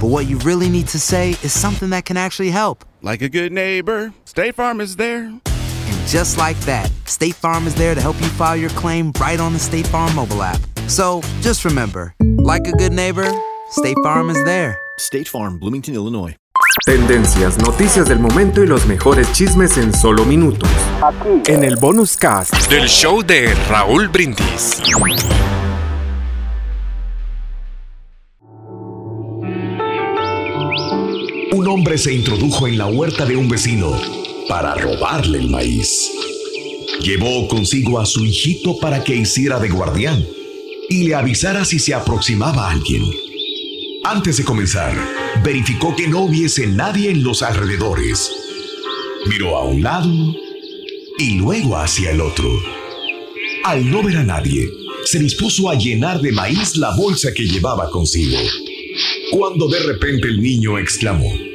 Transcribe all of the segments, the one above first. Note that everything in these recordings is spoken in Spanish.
but what you really need to say is something that can actually help. Like a good neighbor, State Farm is there. And just like that, State Farm is there to help you file your claim right on the State Farm mobile app. So just remember, like a good neighbor, State Farm is there. State Farm, Bloomington, Illinois. Tendencias, noticias del momento y los mejores chismes en solo minutos. Aquí. En el bonus cast. Del show de Raúl Brindis. Un hombre se introdujo en la huerta de un vecino para robarle el maíz. Llevó consigo a su hijito para que hiciera de guardián y le avisara si se aproximaba alguien. Antes de comenzar, verificó que no hubiese nadie en los alrededores. Miró a un lado y luego hacia el otro. Al no ver a nadie, se dispuso a llenar de maíz la bolsa que llevaba consigo. Cuando de repente el niño exclamó,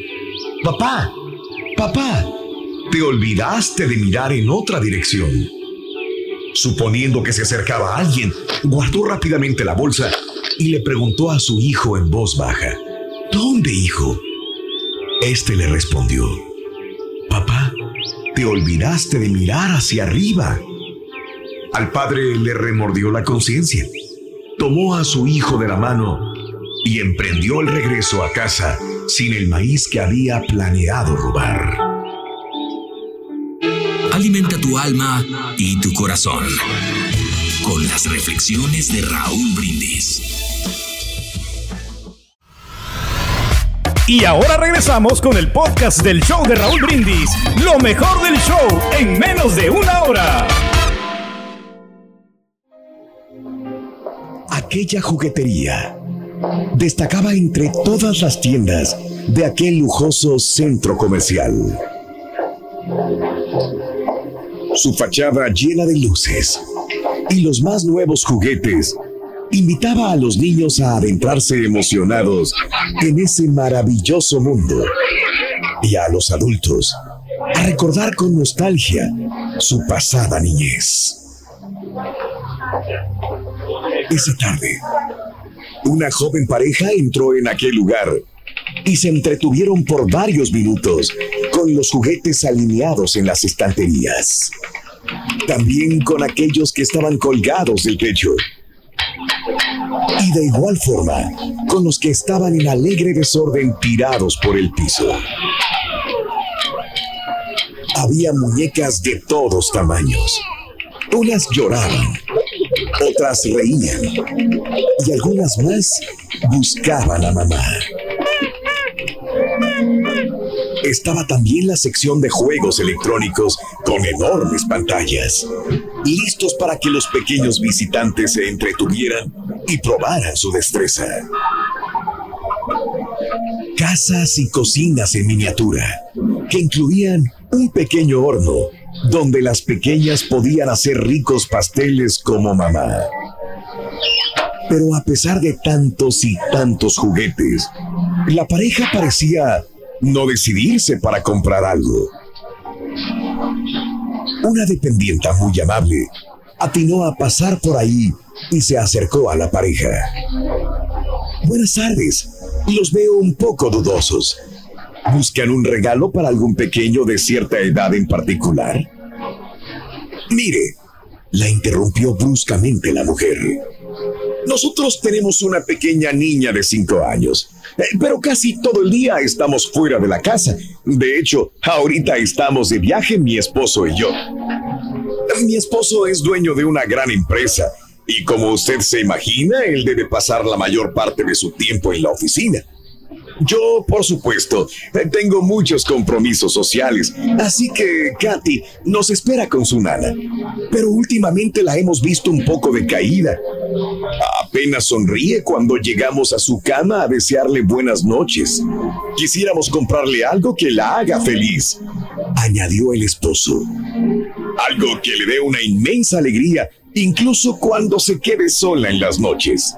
Papá, papá, te olvidaste de mirar en otra dirección. Suponiendo que se acercaba alguien, guardó rápidamente la bolsa y le preguntó a su hijo en voz baja, ¿Dónde, hijo? Este le respondió, Papá, te olvidaste de mirar hacia arriba. Al padre le remordió la conciencia, tomó a su hijo de la mano y emprendió el regreso a casa sin el maíz que había planeado robar. Alimenta tu alma y tu corazón con las reflexiones de Raúl Brindis. Y ahora regresamos con el podcast del show de Raúl Brindis. Lo mejor del show en menos de una hora. Aquella juguetería destacaba entre todas las tiendas de aquel lujoso centro comercial. Su fachada llena de luces y los más nuevos juguetes invitaba a los niños a adentrarse emocionados en ese maravilloso mundo y a los adultos a recordar con nostalgia su pasada niñez. Esa tarde, una joven pareja entró en aquel lugar y se entretuvieron por varios minutos con los juguetes alineados en las estanterías. También con aquellos que estaban colgados del techo. Y de igual forma con los que estaban en alegre desorden tirados por el piso. Había muñecas de todos tamaños. Unas lloraban, otras reían y algunas más buscaban a mamá. Estaba también la sección de juegos electrónicos con enormes pantallas, listos para que los pequeños visitantes se entretuvieran y probaran su destreza. Casas y cocinas en miniatura, que incluían un pequeño horno donde las pequeñas podían hacer ricos pasteles como mamá. Pero a pesar de tantos y tantos juguetes, la pareja parecía no decidirse para comprar algo. Una dependienta muy amable atinó a pasar por ahí y se acercó a la pareja. Buenas tardes, los veo un poco dudosos. ¿Buscan un regalo para algún pequeño de cierta edad en particular? Mire, la interrumpió bruscamente la mujer. Nosotros tenemos una pequeña niña de cinco años, eh, pero casi todo el día estamos fuera de la casa. De hecho, ahorita estamos de viaje mi esposo y yo. Mi esposo es dueño de una gran empresa y como usted se imagina, él debe pasar la mayor parte de su tiempo en la oficina. Yo, por supuesto, tengo muchos compromisos sociales, así que Katy nos espera con su nana. Pero últimamente la hemos visto un poco decaída Apenas sonríe cuando llegamos a su cama a desearle buenas noches. Quisiéramos comprarle algo que la haga feliz, añadió el esposo. Algo que le dé una inmensa alegría, incluso cuando se quede sola en las noches.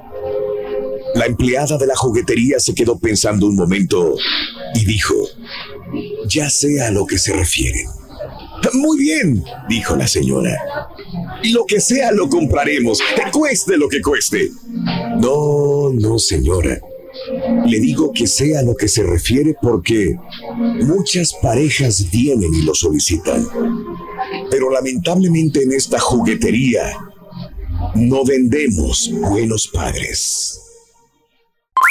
La empleada de la juguetería se quedó pensando un momento y dijo, ya sé a lo que se refieren. Muy bien, dijo la señora. Lo que sea lo compraremos, cueste lo que cueste. No, no, señora. Le digo que sea lo que se refiere porque muchas parejas vienen y lo solicitan. Pero lamentablemente en esta juguetería no vendemos buenos padres.